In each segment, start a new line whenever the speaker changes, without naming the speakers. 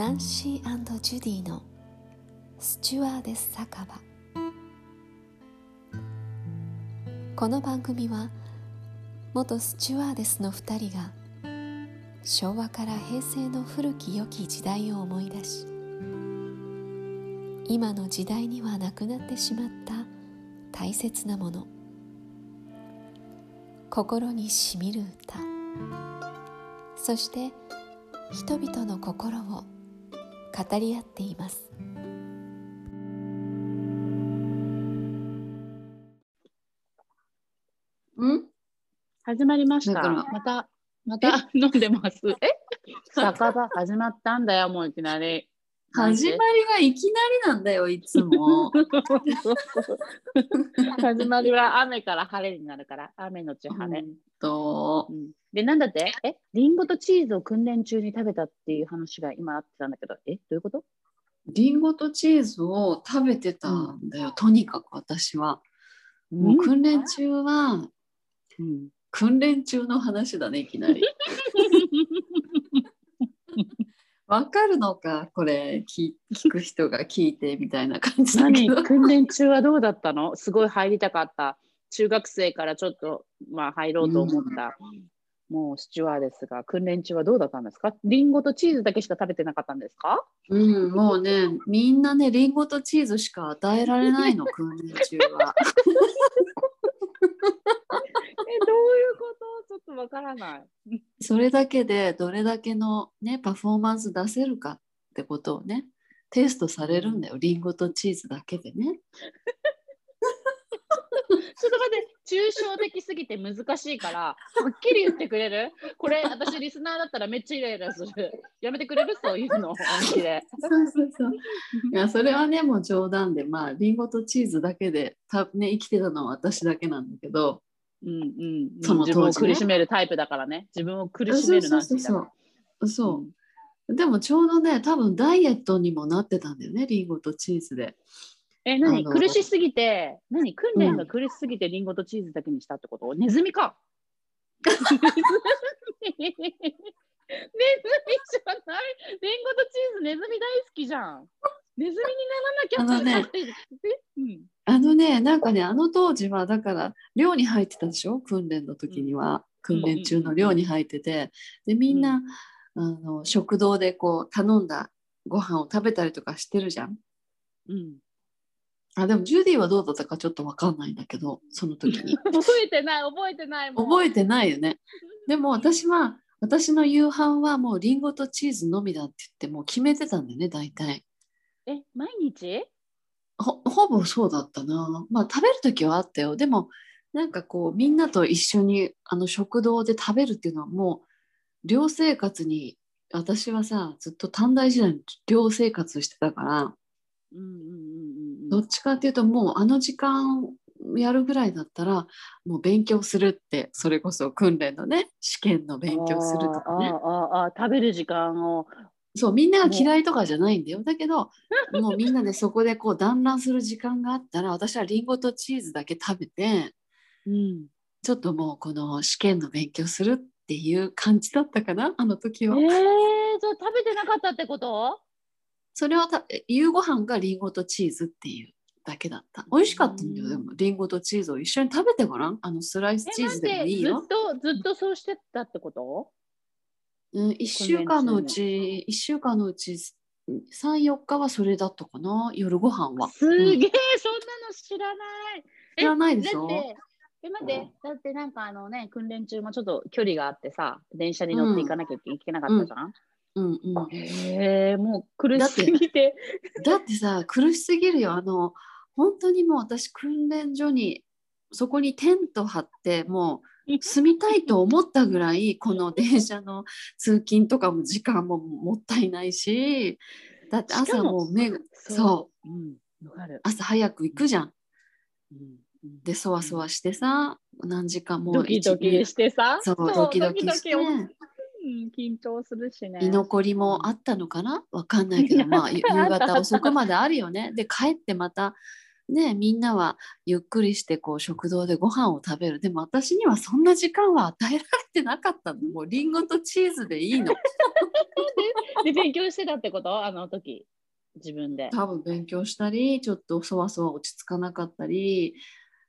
ナンシージュディのスチュワーデス酒場。この番組は元スチュワーデスの2人が昭和から平成の古き良き時代を思い出し今の時代にはなくなってしまった大切なもの心にしみる歌そして人々の心を語り合っています
うん？
始まりました。また、また 飲んでます。え？酒場始まったんだよ、もういきなり。
始まりがいきなりなんだよいつも。
始まりは雨から晴れになるから、雨のち晴れ。
と。
うん。で、なんだって？え？リンゴとチーズを訓練中に食べたっていう話が今あってたんだけど、え？どういうこと？
リンゴとチーズを食べてたんだよ、とにかく私は。もう訓練中は
うん。
訓練中の話だねいきなり わかるのか？これ聞聞く人が聞いてみたいな感じだけ
何？
ど
訓練中はどうだったの？すごい入りたかった。中学生からちょっと、まあ、入ろうと思った。もうスチュワーですが、訓練中はどうだったんですか？リンゴとチーズだけしか食べてなかったんですか？
うん、もうね、みんなね、リンゴとチーズしか与えられないの、訓練中は。
え、どういうこと？ちょっとわからない。
それだけでどれだけのね、パフォーマンス出せるかってことをね、テストされるんだよ、リンゴとチーズだけでね。
ちょっと待って、抽象的すぎて難しいから、はっきり言ってくれる？これ、私リスナーだったらめっちゃイライラする。やめてくれる？そういうの、本気で。
そうそうそう。いや、それはね、もう冗談で、まあ、リンゴとチーズだけで、たね、生きてたのは私だけなんだけど、
うんうん、
その当時ね。
自分を苦しめるタイプだからね。自分を苦しめるな
そうそうそうそう。でもちょうどね、多分ダイエットにもなってたんだよね、リンゴとチーズで。
え、何？
あの
苦しすぎて、何？訓練が苦しすぎてリンゴとチーズだけにしたってこと、ネズミか。ネズミ じゃないリンゴとチーズネズミ大好きじゃん。ネズミにならなきゃって。うん
あのね、なんかね、あの当時は、だから、寮に入ってたでしょ？訓練の時には。訓練中の寮に入ってて。で、みんな、あの食堂でこう、頼んだご飯を食べたりとかしてるじゃん。
うん、
あ、でも、ジュディはどうだったかちょっとわかんないんだけど、その時に。
覚えてない、覚えてないもん。
覚えてないよね。でも、私は、私の夕飯はもうリンゴとチーズのみだって言って、もう決めてたんだよね、大体。
え、毎日？
ほほぼそうだったな。まあ食べる時はあったよ。でもなんかこうみんなと一緒にあの食堂で食べるっていうのはもう寮生活に私はさずっと短大時代に寮生活してたから
うんうんうんうん
どっちかっていうともうあの時間やるぐらいだったらもう勉強するってそれこそ訓練のね試験の勉強するとかね。
あーあ食べる時間を。
そうみんなが嫌いとかじゃないんだよ。だけどもうみんなでそこでこう団らんする時間があったら私はリンゴとチーズだけ食べて
うん、
ちょっともうこの試験の勉強するっていう感じだったかなあの時は。
えー、じゃあ食べてなかったってこと？
それはた夕ご飯がリンゴとチーズっていうだけだった。美味しかったんだよ、
うん。
でもリンゴとチーズを一緒に食べてごらん。あのスライスチーズでもいいよ。
ずっとずっとそうしてたってこと？
うん、1週間のうち、1週間のうち3、4日はそれだったかな、夜ご飯は。
すげえ、
うん。
そんなの知らない。
知らないでしょ？
え待って、だってなんかあのね訓練中もちょっと距離があってさ電車に乗っていかなきゃいけなかったじゃん、
うん。うん、
へえもう苦しすぎて
だってさ苦しすぎるよ。あの本当にもう私訓練所にそこにテント張ってもう住みたいと思ったぐらいこの電車の通勤とかも時間ももったいないしだって朝もう目がそう。
う。ん。わかる、
朝早く行くじゃん。
うん。うん
でそわそわしてさ何時間も
ドキドキしてさ。
そうドキドキして。
ドキドキうん緊張するしね。
居残りもあったのかな？わかんないけど。まあ夕方遅くまであるよね。で帰ってまた
ねみんなはゆっくりしてこう食堂でご飯を食べる。でも私にはそんな時間は与えられてなかったの。もうリンゴとチーズでいいの。
で勉強してたってこと？あの時。自分で。
多分勉強したりちょっとそわそわ落ち着かなかったり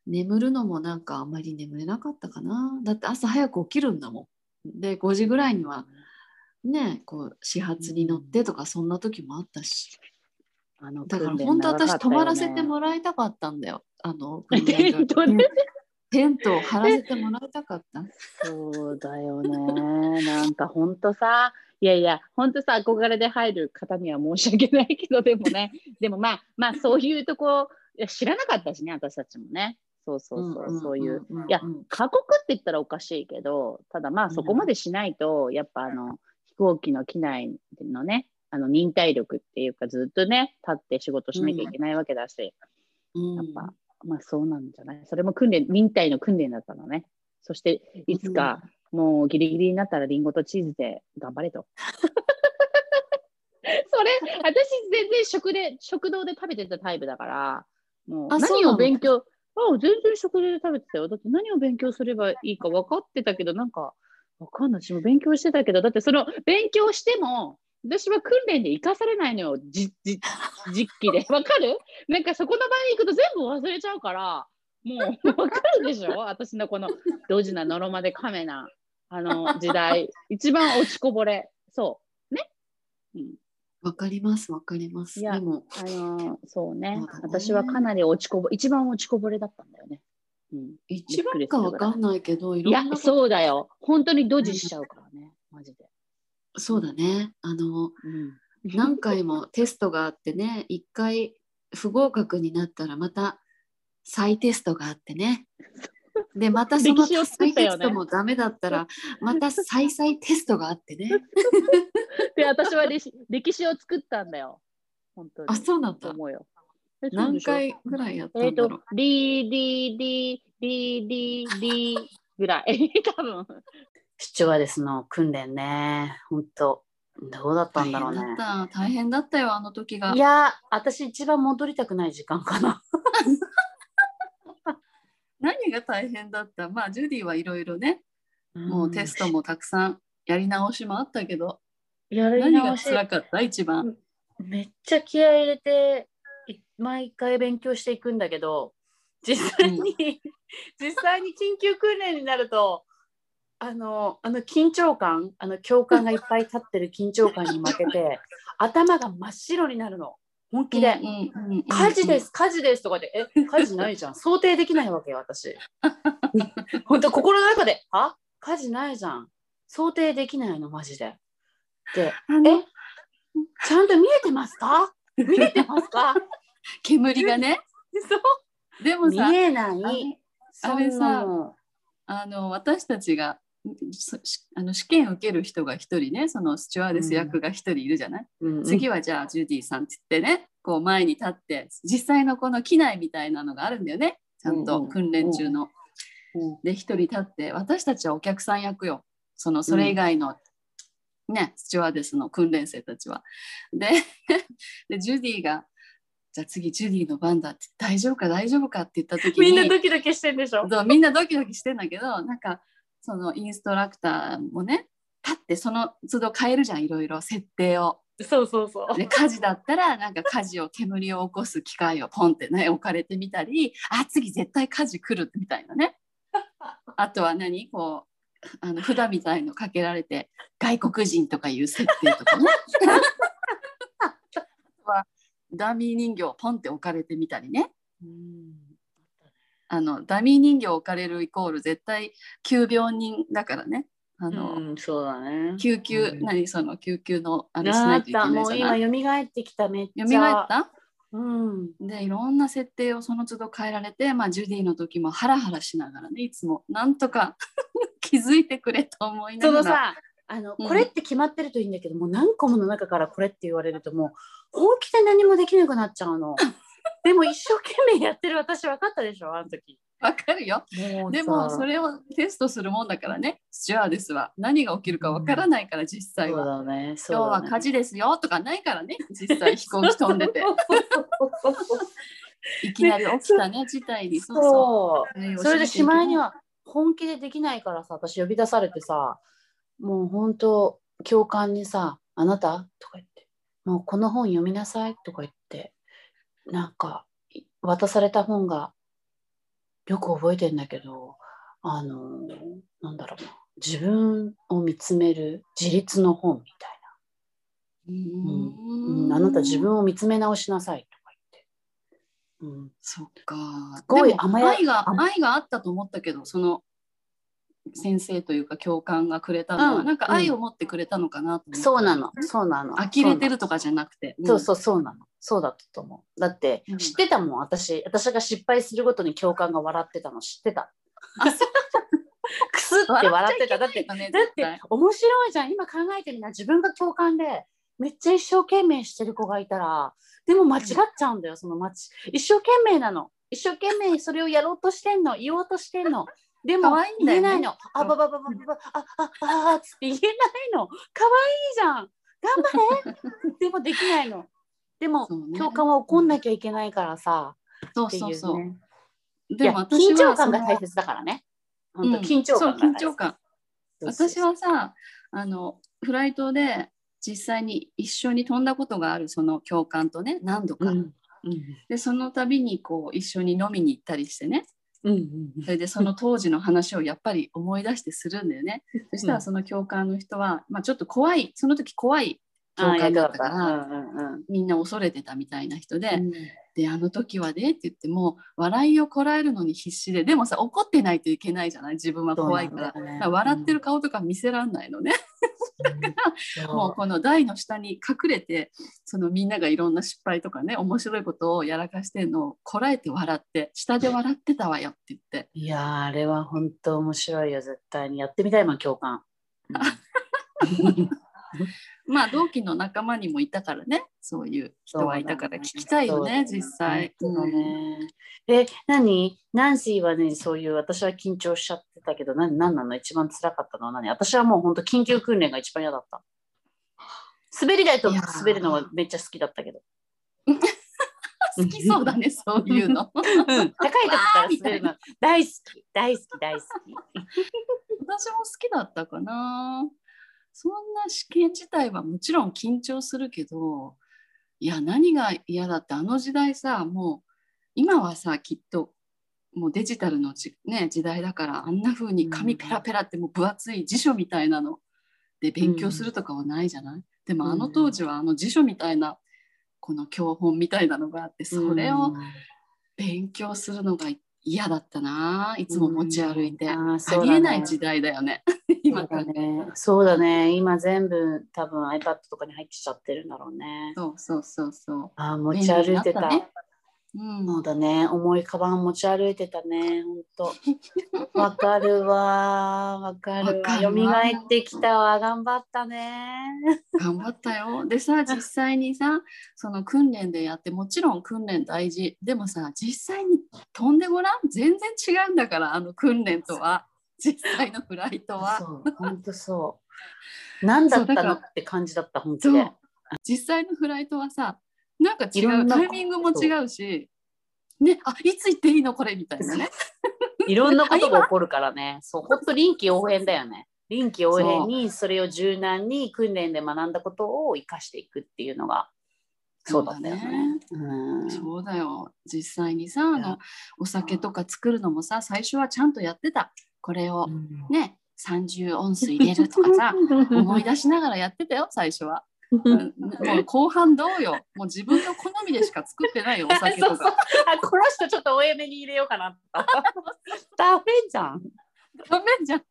眠るのもなんかあんまり眠れなかったかな。だって朝早く起きるんだもんで5時ぐらいにはねこう始発に乗ってとかそんな時もあったし。
あの
だから本当私泊まらせてもらいたかったんだよ。あの
テントね
テントを張らせてもらいたかった。
そうだよね。なんか本当さ、いやいや、本当さ、憧れで入る方には申し訳ないけど、でもね、でもまあ、まあ、そういうとこ、いや知らなかったしね、私たちもね。そうそうそう、そういう。いや過酷って言ったらおかしいけど、ただまあ、そこまでしないと、やっぱあの、飛行機の機内のね、あの忍耐力っていうか、ずっとね、立って仕事しなきゃいけないわけだし、
うん。
やっぱ、まあそうなんじゃない？それも訓練、忍耐の訓練だったのね。そして、いつか、もうギリギリになったらリンゴとチーズで頑張れと。それ、私全然食で、食堂で食べてたタイプだから、もう何を勉強、あ全然食堂で食べてたよ。だって何を勉強すればいいか分かってたけど、なんか、分かんない。私も勉強してたけど、だってその勉強しても、私は訓練で生かされないのよ、じじ実機で。わかる？なんかそこの場に行くと全部忘れちゃうから、もうわかるでしょ？私のこのドジなのろまでカメな、あの時代。一番落ちこぼれ。そう。ね？うん。
わかりますわかります
いや
でも
あのそうね
そうだね
私はかなり落ちこぼ一番落ちこぼれだったんだよね。うん。
一番かわかんないけどいろんな、
そうだよ。本当にドジしちゃうからね。マジで。
そうだねあの
うん。
何回もテストがあってね一回不合格になったらまた再テストがあってねでまたその再テストもダメだったらまた再々テストがあってね
で、私は歴史歴史を作ったんだよ。本当に。
あそうなんだ
と思うよ。
何回ぐらいやった
えっ、
んだろう、
と、リー、リー、リー、リー、リー、リーぐらい。多分。スチュワーデスの訓練ね。本当どうだったんだろうね。
大変だった大変だったよあの時が
いや、私一番戻りたくない時間かな。
何が大変だった？まあジュディはいろいろねもうテストもたくさんやり直しもあったけど、
やり
何が
直し
辛かった？一番
めっちゃ気合い入れてい毎回勉強していくんだけど実際に、実際に緊急訓練になるとあのあの緊張感あの教官がいっぱい立ってる緊張感に負けて 頭が真っ白になるの本気で。火事ですす、火事ですとかで、え、火事ないじゃん。想定できないわけよ、私。本当心の中で、あ？火事ないじゃん。想定できないの、マジで。え、ちゃんと見えてますか？見えてますか？
煙がね。
そう。
でもさ
見えない。
あれさあの私たちがあの試験受ける人が一人ねそのスチュワーデス役が一人いるじゃない、
うん
次はじゃあジュディさんって言ってねこう前に立って実際のこの機内みたいなのがあるんだよねちゃん
うんうん。
と訓練中の。
うん。
で一人立って私たちはお客さん役よ。そのそれ以外の、ねスチュワーデスの訓練生たちは。で でジュディがじゃあ次ジュディの番だって大丈夫か大丈夫かって言った時に
みんなドキドキしてんでしょ？
そうみんなドキドキしてんだけどなんかそのインストラクターもね立ってその都度変えるじゃんいろいろ設定を。
そうそうそう。
で火事だったらなんか火事を煙を起こす機械をポンってね置かれてみたりあ次絶対火事来るみたいなねあとは何？こうあの札みたいのかけられて外国人とかいう設定とかね。はダミー人形ポンって置かれてみたりね。
うん。
あのダミー人形置かれるイコール絶対急病人だからね。あの、
うん、そうだね。
救急、
うん。
何その救急のあれし
な
いといけ
た、
ない
もう
じゃない。
今蘇ってきた。めっちゃ。
蘇った？
うん。
でいろんな設定をその都度変えられて、まあ、ジュディの時もハラハラしながらねいつもなんとか 気づいてくれと思いながら
そのさ、あの、
うん
これって決まってるといいんだけども、何個もの中からこれって言われるともう本気で何もできなくなっちゃうの。でも一生懸命やってる私分かったでしょ、あの時。
わかるよ。でもそ
れ
れをテストするもんだからね。スチュアーデスは。何が起きるかわからないから実際
そう
は、
だね。
今日は火事ですよとかないからね。実際飛行機飛んでて。いきなり起きたね事態に。そうそ
そう。
う
それでしまいには本気でできないからさ私呼び出されてさもう本当教官にさ「あなた?」とか言って「もうこの本読みなさい」とか言って。なんかい渡された本がよく覚えてんだけどあのなんだろうな。自分を見つめる自立の本みたいな、
うん。
うん、あなた自分を見つめ直しなさいとか言って、うん、
そっか。
すごい
でも
甘や
愛が
甘
愛があったと思ったけどその先生というか教官がくれたのは、
うん
なんか愛を持ってくれたのかなと思った
そうなのそうなの
呆れてるとかじゃなくて
そうそうそうなの。そうだったと思う。だって
うん
知ってたもん、私。私が失敗するごとに教官が笑ってたの知ってた。
あそう
くすって笑ってた。だって、
だって
だって面白いじゃん。今考えてみな。自分が教官でめっちゃ一生懸命してる子がいたら、でも間違っちゃうんだよ、その間違一生懸命なの。一生懸命それをやろうとしてんの、言おうとしてんの。でも言えないの。あばばばばばば、あ、あ、あ、あ、つって言えないの。可愛いじゃん。頑張れ。でもできないの。でも、
そうね
教官は怒んなきゃいけないからさ。
そうそうそうで
や
も
緊張感が大切だからね。緊張感
緊張感私はさあのフライトで実際に一緒に飛んだことがあるその教官とね何度か、
うんうん
でその度にこう一緒に飲みに行ったりしてね
うんうん
それでその当時の話をやっぱり思い出してするんだよね。そしたらその教官の人は、まあ、ちょっと怖いその時怖い教官だ
った
から、みんな恐れてたみたいな人で、
うん
であの時はねって言っても笑いをこらえるのに必死ででもさ怒ってないといけないじゃない？自分は怖いから。
ね
だから笑ってる顔とか見せらんないのね、
そう
もうこの台の下に隠れてそのみんながいろんな失敗とかね面白いことをやらかしてんのをこらえて笑って下で笑ってたわよって言って。
いやーあれは本当面白いよ、絶対に。やってみたいもん、教官。
まあ同期の仲間にもいたからね。そういう人はいたから。聞きたいよね実際。
え、何？ナンシーはね、そういう、私は緊張しちゃってたけど、何何なの？一番辛かったのは何？私はもう本当緊急訓練が一番嫌だった。滑り台と滑るのはめっちゃ好きだったけど。
好きそうだねそういうの。
うん、高い時から滑るの大好き、大好き、大好き。
私も好きだったかな。そんな試験自体はもちろん緊張するけどいや何が嫌だってあの時代さもう今はさきっともうデジタルのじ、ね、時代だからあんな風に紙ペラペラってもう分厚い辞書みたいなので勉強するとかはないじゃない、でもあの当時はあの辞書みたいなこの教本みたいなのがあってそれを勉強するのが嫌だったないつも持ち歩いて、
うん。あ
りえない時代だよね今
そうだ
から
ね。そうだね。今全部多分 iPad とかに入ってきちゃってるんだろうね。
そうそうそうそ
あー持ち歩いてた。
ねう、うん、
そうだね。重いカバン持ち歩いてたね。ほんと。わかるわ。わかるわ。
わかるわ
蘇ってきたわ。頑張ったね。
頑張ったよでさ 実際にさその訓練でやってもちろん訓練大事でもさ実際に飛んでごらん全然違うんだからあの訓練とは実際のフライトは
そう。ほんとそう。何だったのって感じだった、本当で。
実際のフライトはさなんか違うんタイミングも違うしねあいつ行っていいのこれみたいなね
いろんなことが起こるからね。そう。ほんと臨機応変だよね。臨機応変にそれを柔軟に訓練で学んだことを生かしていくっていうのがそうだね。うん
そうだよ実際にさあのお酒とか作るのもさ最初はちゃんとやってたこれをね30オンス入れるとかさ 思い出しながらやってたよ最初は。うんもう後半どうよもう自分の好みでしか作ってないよ お酒
そうそう
とか。
あこの人ちょっと多めに入れようかな。ダメじゃん。
ダメじゃん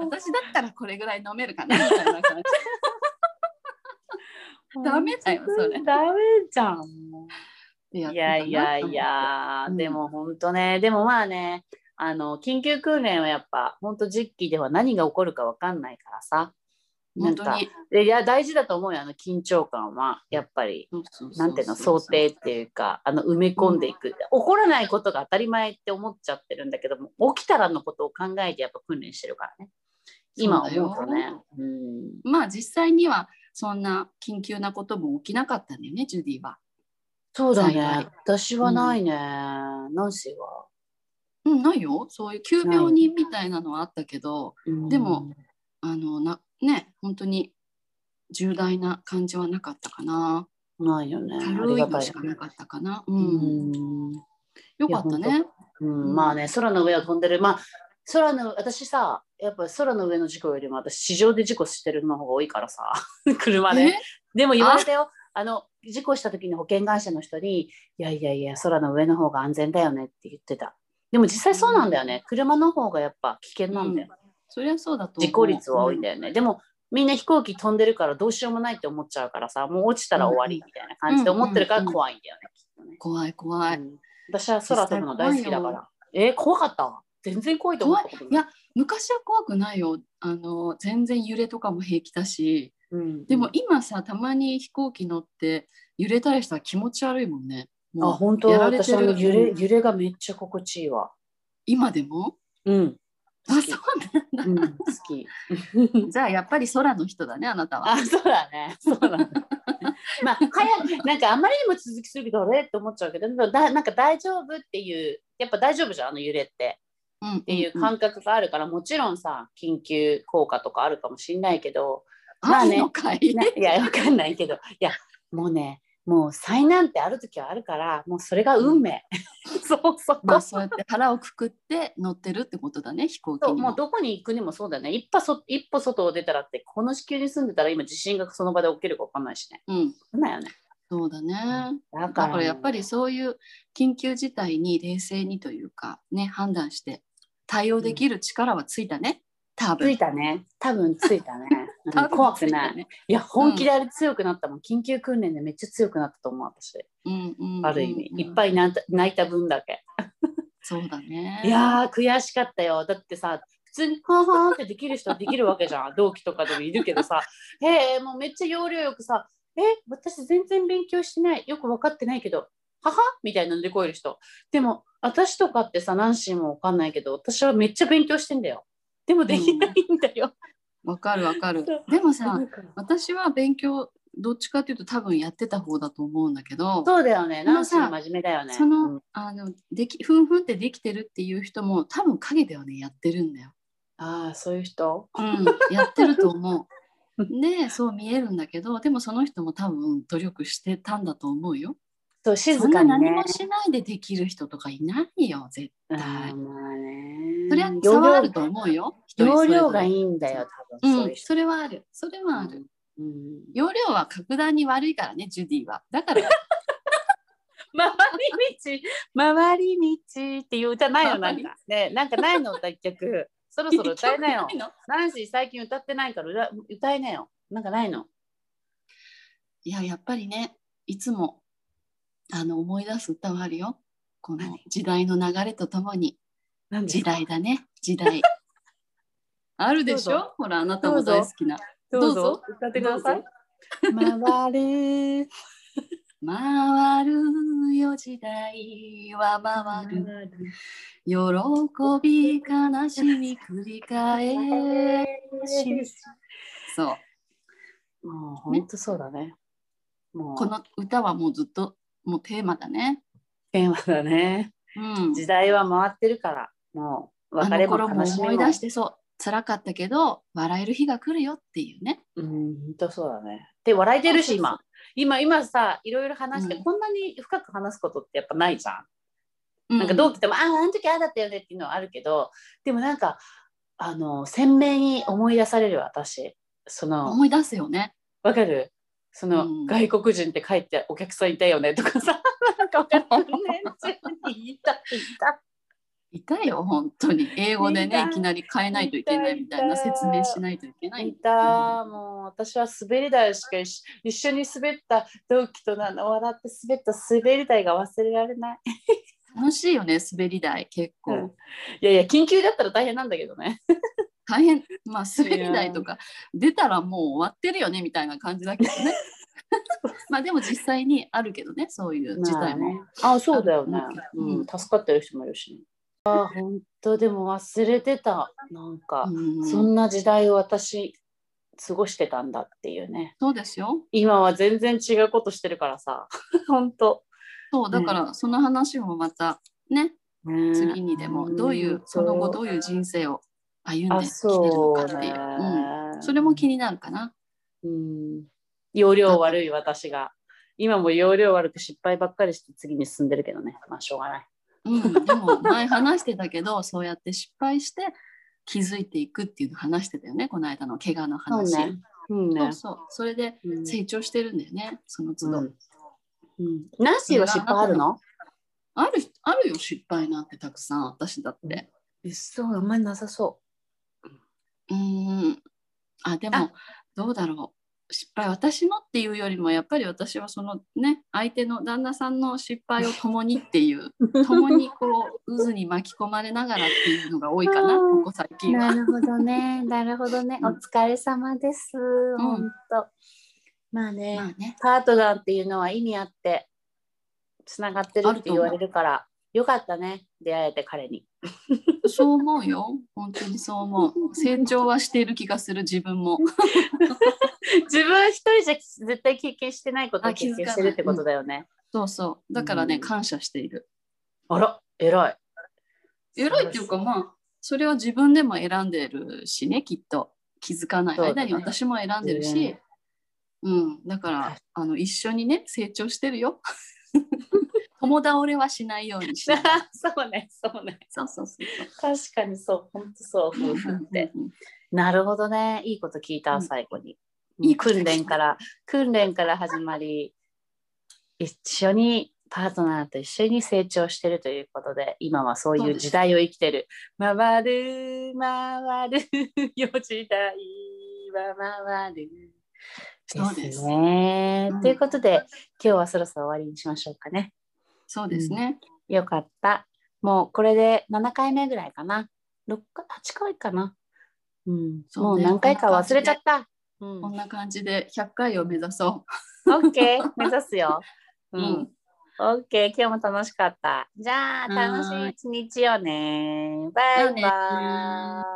私だったらこれぐらい飲めるかなみたいな感じ。ダメだよそれ
ダメじゃん。いやいやいや、
うん
でも本当ね、でもまあね、あの緊急訓練はやっぱ本当実機では何が起こるかわかんないからさ。なんか
本当に。
でいや大事だと思うよあの緊張感はやっぱりなんていうの想定っていうかあの埋め込んでいく、起こらないことが当たり前って思っちゃってるんだけども起きたらのことを考えてやっぱ訓練してるからね今思うとねうん
まあ実際にはそんな緊急なことも起きなかったんだよねジュディは。
そうだね。私はないね。ナンシーは。
うん、ないよ。そういう急病人みたいなのはあったけど、でも、あのなね本当に重大な感じはなかったかな。
ないよね。
軽いのしかなかったかな。う、
うんん。
よかったね。
うん、まあね、空の上を飛んでる。まあ、空の、私さ、やっぱ空の上の事故よりも私、地上で事故してるの方が多いからさ、車で。でも言われたよ。あの、事故した時に保険会社の人に、いやいやいや、空の上の方が安全だよねって言ってた。でも実際そうなんだよね。車の方がやっぱ危険なんだよ。
そりゃそうだと思う
事故率は多いんだよね。でも、みんな飛行機飛んでるからどうしようもないって思っちゃうからさ、もう落ちたら終わりみたいな感じで思ってるから怖いんだよね、きっとね。
怖い怖い。
うん私は空飛ぶの大好きだから。えー怖かった？全然怖いと思ったい
や昔は怖くないよ。あの全然揺れとかも平気だし。
うん
でも今さたまに飛行機乗って揺れたりしたら気持ち悪いもんね。
あ、本当
やられてる
私あの揺れ揺れがめっちゃ心地いいわ。
今でも？
うん。
あ
好き
そう
うん、好き。
なんだ。じゃあやっぱり空の人だねあなたは。
あ、そうだね。そうだね。まあ、早く、なんかあんまりにも続きするけど、あれ？って思っちゃうけど、だなんか大丈夫っていう、やっぱ大丈夫じゃん、あの揺れって。
うん
っていう
うん
感覚があるから、もちろんさ、緊急効果とかあるかもしれないけど、まあね
い
や、わかんないけど、いや、もうね、もう災難ってある時はあるから、もうそれが運命。そうそう。
まあそうやって腹をくくって乗ってるってことだね飛行機にも。
そうどこに行くにもそうだよね。一歩そ一歩外を出たらって、この地球に住んでたら今地震がその場で起きるか分かんないしね。
うん
そうだよね。
そうだね。
だ
だからやっぱりそういう緊急事態に冷静にというかね判断して対応できる力はついたね。多分。
ついたね。多分ついたね。怖くない。
ね。
いや、本気であれ強くなったもん。緊急訓練でめっちゃ強くなったと思う、私。
うんうんうん
ある意味。いっぱい泣いた分だけ。
そうだね。
いやー、悔しかったよ。だってさ、普通にはんはんってできる人はできるわけじゃん。同期とかでもいるけどさ、へえ、もうめっちゃ要領よくさ、え、私全然勉強してない。よく分かってないけど、ははみたいなのでこえる人。でも、私とかってさ、何しも分かんないけど、私はめっちゃ勉強してんだよ。でもできないんだよ。
わかるわかる。でもさ私は勉強どっちかというと多分やってた方だと思うんだけど。
そうだよね。
でもさ
ナンシー真面目だよね。
その、
うん
あのできふんふんってできてるっていう人も多分陰ではねやってるんだよ。
ああ、そういう人？
うん、やってると思う。でそう見えるんだけどでもその人も多分努力してたんだと思うよ。
そう、
そ
静かにね。
何もしないでできる人とかいないよ絶
あ
対。それは差はあると思うよ。
容量がいいんだよ、多分。
うん、
そ
れはある。それはある。
うん
容量は格段に悪いからね、ジュディは。だから、
回り道、回り道っていう歌ないのなんか。ね、なんかないの歌一曲。そろそろ歌えなよナンシー最近歌ってないから歌歌えなよ。なんかないの？
いや、やっぱりね、いつもあの思い出す歌はあるよ。この
何？
時代の流れとともに。時代だね、時代。あるでしょ？ほら、あなたも大好きな。
どうぞ歌ってください。回る。
回るよ時代は回る。喜び悲しみ繰り返し。そう。
もう本当そうだね。もう
この歌はもうずっともうテーマだね。
テーマだね。
うん。
時代は回ってるから、もう別れも悲しみも。
思い出してそう辛かったけど笑える日が来るよっていうね。
うん、本当そうだね。で、笑えてるし、今。今、今さ、いろいろ話して、
うん
こんなに深く話すことってやっぱないじゃん。
な
なんか同期でも、ああ、あの時ああだったよねっていうのはあるけど、でもなんか、あの、鮮明に思い出される私。その、
思い出すよね。
わかる？その、
うん
外国人って帰ってお客さんいたよねとかさ、なんかわかるね。いた、いた。
いたよ本当に英語でねいきなり変えないといけないみたいな説明しないといけない。
いた、もう私は滑り台しか一緒一緒に滑った同期となの笑って滑った滑り台が忘れられない。
楽しいよね滑り台結構、
うんいやいや、緊急だったら大変なんだけどね。
大変まあ滑り台とか出たらもう終わってるよねみたいな感じだけどね。まあでも実際にあるけどねそういう事態も。
まあねあ、そうだよねうん、助かってる人もいるし、ね。あ、本当でも忘れてた。なんか、
うん
そんな時代を私、過ごしてたんだっていうね。
そうですよ。
今は全然違うことしてるからさ。本当。
そうだからその話もまたね
ね
次にでもどういうその後どういう人生を歩ん
あ
できてるのかっていう、
ね。
うん、それも気になるかな。
うん。容量悪い私が。今も容量悪く失敗ばっかりして次に進んでるけどね。まあしょうがない。
うん、でも前話してたけど そうやって失敗して気づいていくっていうの話してたよね。この間の怪我の話。
そうね。うんね。
そうそう。それで
うん。
成長してるんだよね。その都度。
うん。うん。ナンシーは失敗あるの？
あるあるよ失敗なんてたくさん私だって。
そうあんまりなさそう
ーんあでも
あ
どうだろう失敗私のっていうよりもやっぱり私はそのね相手の旦那さんの失敗を共にっていう 共にこう渦に巻き込まれながらっていうのが多いかなここ最近は。
なるほどね。なるほどね。
うん
お疲れ様です。本当。まあね、
まあね
パートナーっていうのは意味あってつながってるって言われるから、よかったね。出会えて彼に。
そう思うよ。本当にそう思う。成長はしている気がする自分も。
自分一人じゃ絶対経験してないことを
あ気づかない。
経験してるってことだよね。
そうそう。だからね、
うん。
感謝している。
あら、偉い。
偉いっていうかまあそれは自分でも選んでるしねきっと。気づかない。間に私も選んでるし、
ね
うん、だからあの一緒にね成長してるよ友倒れはしないようにしない
そうね、そうね。
そうそうそう
確かにそう、本当そう、夫婦って。
うんうん
なるほどね。いいこと聞いた、
うん
最後に。
いい
訓練から、訓練から始まり、一緒に、パートナーと一緒に成長してるということで、今はそういう時代を生きてる。回る、回る、よ時代は回る。
そうです
ね。
うん
ということで、今日はそろそろ終わりにしましょうかね。
そうですね、
よかった。もうこれで7回目ぐらいかな。6回、8回かな。うん。
そうね
もう何回か忘れちゃった。うん。
こんな感じで100回を目指そ
オッケー、目指すよ。う
う、うん
ん。オッケー、今日も楽しかった。じゃあ、楽しい一日よね。バイバイ。